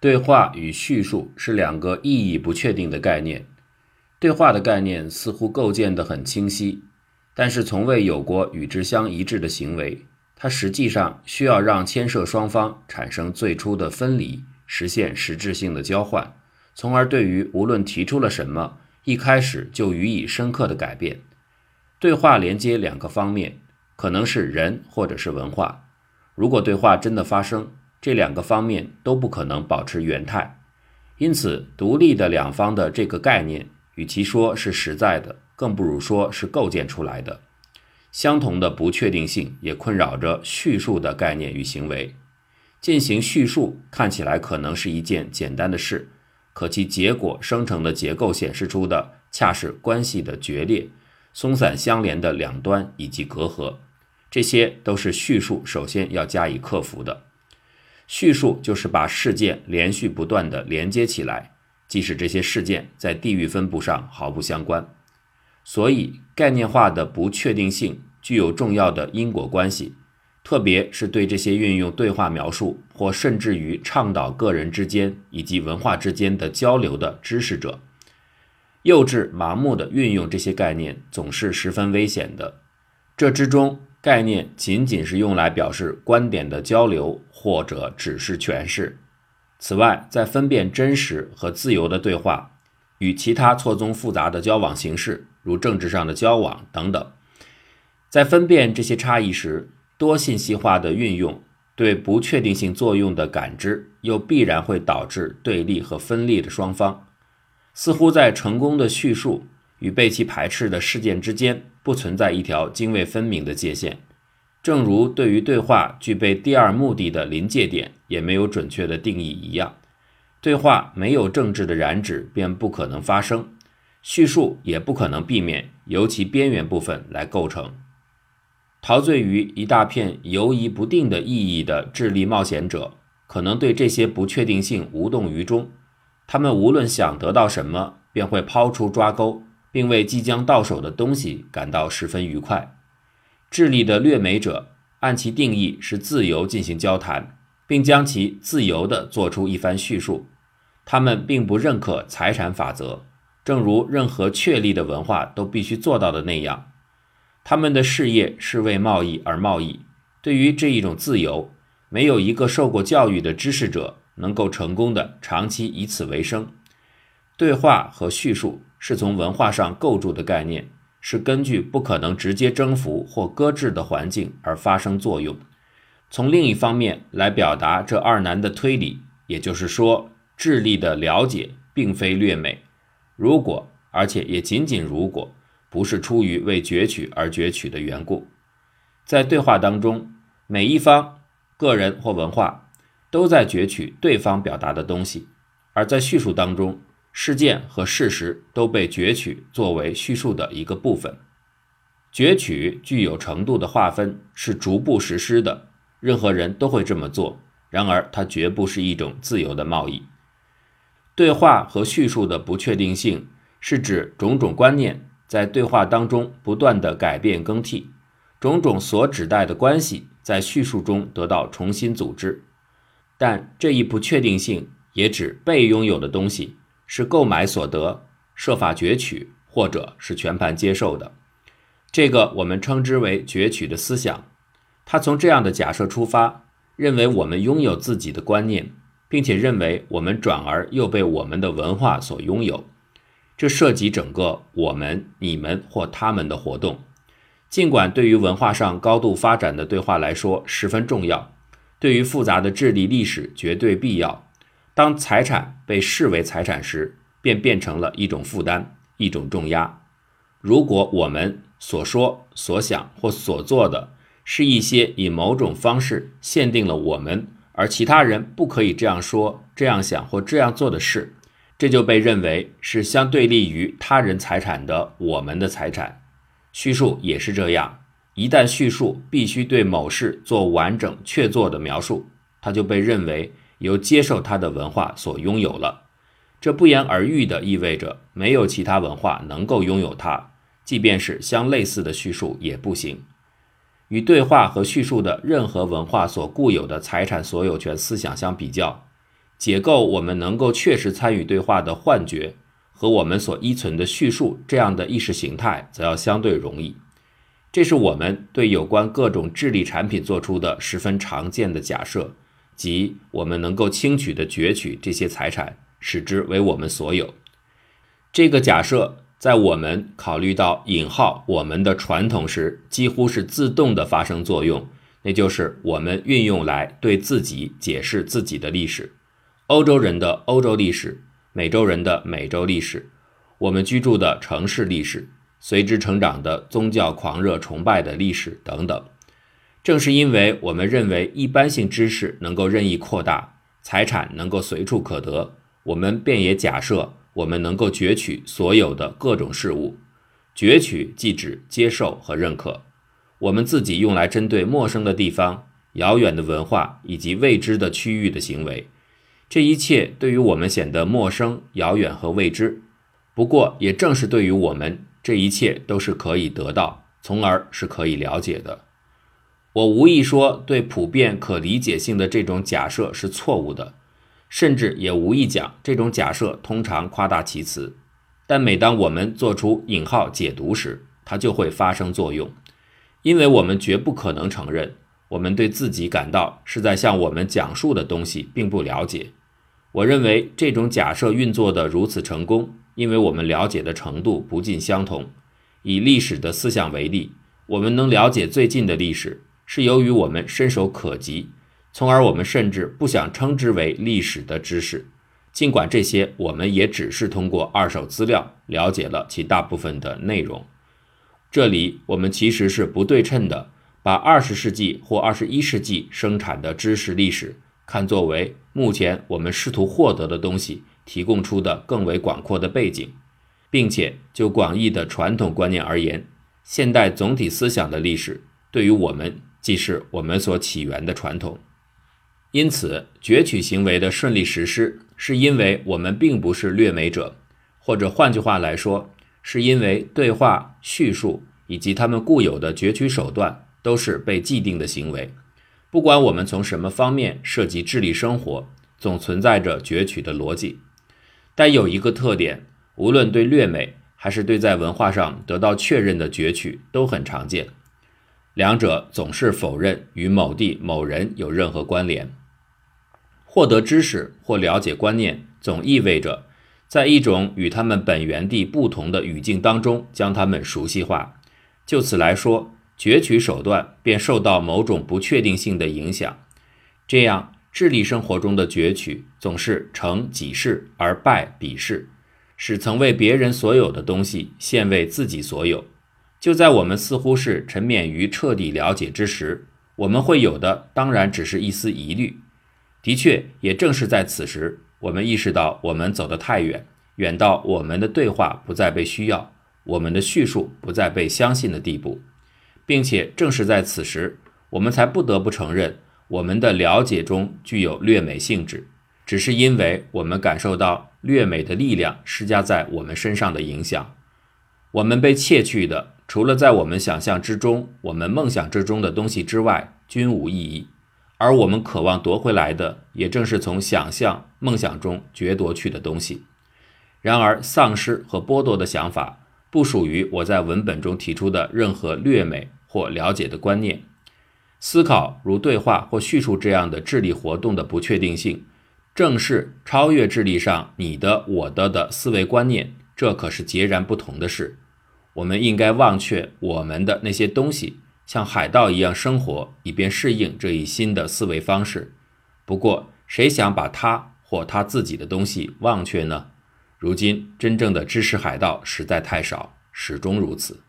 对话与叙述是两个意义不确定的概念。对话的概念似乎构建得很清晰，但是从未有过与之相一致的行为。它实际上需要让牵涉双方产生最初的分离，实现实质性的交换，从而对于无论提出了什么，一开始就予以深刻的改变。对话连接两个方面，可能是人或者是文化。如果对话真的发生，这两个方面都不可能保持原态，因此独立的两方的这个概念，与其说是实在的，更不如说是构建出来的。相同的不确定性也困扰着叙述的概念与行为。进行叙述看起来可能是一件简单的事，可其结果生成的结构显示出的恰是关系的决裂、松散相连的两端以及隔阂。这些都是叙述首先要加以克服的。叙述就是把事件连续不断地连接起来，即使这些事件在地域分布上毫不相关。所以，概念化的不确定性具有重要的因果关系，特别是对这些运用对话描述或甚至于倡导个人之间以及文化之间的交流的知识者。幼稚、盲目的运用这些概念总是十分危险的。这之中。概念仅仅是用来表示观点的交流，或者只是诠释。此外，在分辨真实和自由的对话与其他错综复杂的交往形式，如政治上的交往等等，在分辨这些差异时，多信息化的运用对不确定性作用的感知，又必然会导致对立和分裂的双方。似乎在成功的叙述。与被其排斥的事件之间不存在一条泾渭分明的界限，正如对于对话具备第二目的的临界点也没有准确的定义一样，对话没有政治的染指便不可能发生，叙述也不可能避免由其边缘部分来构成。陶醉于一大片游移不定的意义的智力冒险者，可能对这些不确定性无动于衷，他们无论想得到什么，便会抛出抓钩。并为即将到手的东西感到十分愉快。智力的掠美者按其定义是自由进行交谈，并将其自由地做出一番叙述。他们并不认可财产法则，正如任何确立的文化都必须做到的那样。他们的事业是为贸易而贸易。对于这一种自由，没有一个受过教育的知识者能够成功的长期以此为生。对话和叙述。是从文化上构筑的概念，是根据不可能直接征服或搁置的环境而发生作用。从另一方面来表达这二难的推理，也就是说，智力的了解并非略美。如果，而且也仅仅如果，不是出于为攫取而攫取的缘故，在对话当中，每一方个人或文化都在攫取对方表达的东西，而在叙述当中。事件和事实都被攫取作为叙述的一个部分。攫取具有程度的划分，是逐步实施的，任何人都会这么做。然而，它绝不是一种自由的贸易。对话和叙述的不确定性，是指种种观念在对话当中不断的改变更替，种种所指代的关系在叙述中得到重新组织。但这一不确定性也指被拥有的东西。是购买所得，设法攫取，或者是全盘接受的，这个我们称之为攫取的思想。他从这样的假设出发，认为我们拥有自己的观念，并且认为我们转而又被我们的文化所拥有。这涉及整个我们、你们或他们的活动。尽管对于文化上高度发展的对话来说十分重要，对于复杂的智力历史绝对必要。当财产被视为财产时，便变成了一种负担，一种重压。如果我们所说、所想或所做的是一些以某种方式限定了我们，而其他人不可以这样说、这样想或这样做的事，这就被认为是相对立于他人财产的我们的财产。叙述也是这样，一旦叙述必须对某事做完整确凿的描述，它就被认为。由接受他的文化所拥有了，这不言而喻的意味着没有其他文化能够拥有它，即便是相类似的叙述也不行。与对话和叙述的任何文化所固有的财产所有权思想相比较，解构我们能够确实参与对话的幻觉和我们所依存的叙述这样的意识形态，则要相对容易。这是我们对有关各种智力产品做出的十分常见的假设，即我们能够轻取的攫取这些财产，使之为我们所有。这个假设在我们考虑到引号我们的传统时，几乎是自动的发生作用，那就是我们运用来对自己解释自己的历史。欧洲人的欧洲历史，美洲人的美洲历史，我们居住的城市历史，随之成长的宗教狂热崇拜的历史等等。正是因为我们认为一般性知识能够任意扩大，财产能够随处可得，我们便也假设我们能够攫取所有的各种事物。攫取即指接受和认可，我们自己用来针对陌生的地方、遥远的文化以及未知的区域的行为。这一切对于我们显得陌生、遥远和未知。不过，也正是对于我们，这一切都是可以得到，从而是可以了解的。我无意说对普遍可理解性的这种假设是错误的，甚至也无意讲这种假设通常夸大其词。但每当我们做出引号解读时，它就会发生作用，因为我们绝不可能承认我们对自己感到是在向我们讲述的东西并不了解。我认为这种假设运作的如此成功，因为我们了解的程度不尽相同。以历史的思想为例，我们能了解最近的历史，是由于我们伸手可及，从而我们甚至不想称之为历史的知识。尽管这些，我们也只是通过二手资料了解了其大部分的内容。这里，我们其实是不对称的，把二十世纪或二十一世纪生产的知识历史。看作为目前我们试图获得的东西提供出的更为广阔的背景，并且就广义的传统观念而言，现代总体思想的历史对于我们既是我们所起源的传统。因此，攫取行为的顺利实施，是因为我们并不是掠美者，或者换句话来说，是因为对话、叙述以及他们固有的攫取手段都是被既定的行为。不管我们从什么方面涉及智力生活，总存在着攫取的逻辑。但有一个特点，无论对掠美还是对在文化上得到确认的攫取，都很常见。两者总是否认与某地某人有任何关联。获得知识或了解观念，总意味着在一种与他们本源地不同的语境当中将他们熟悉化。就此来说。攫取手段便受到某种不确定性的影响，这样智力生活中的攫取总是成己事而败彼事，使曾为别人所有的东西现为自己所有。就在我们似乎是沉湎于彻底了解之时，我们会有的当然只是一丝疑虑。的确，也正是在此时，我们意识到我们走得太远，远到我们的对话不再被需要，我们的叙述不再被相信的地步。并且正是在此时，我们才不得不承认，我们的了解中具有略美性质，只是因为我们感受到略美的力量施加在我们身上的影响。我们被窃去的，除了在我们想象之中、我们梦想之中的东西之外，均无意义；而我们渴望夺回来的，也正是从想象、梦想中攫夺去的东西。然而，丧失和剥夺的想法，不属于我在文本中提出的任何略美。或了解的观念，思考如对话或叙述这样的智力活动的不确定性，正是超越智力上你的我的的思维观念。这可是截然不同的事。我们应该忘却我们的那些东西，像海盗一样生活，以便适应这一新的思维方式。不过，谁想把他或他自己的东西忘却呢？如今，真正的知识海盗实在太少，始终如此。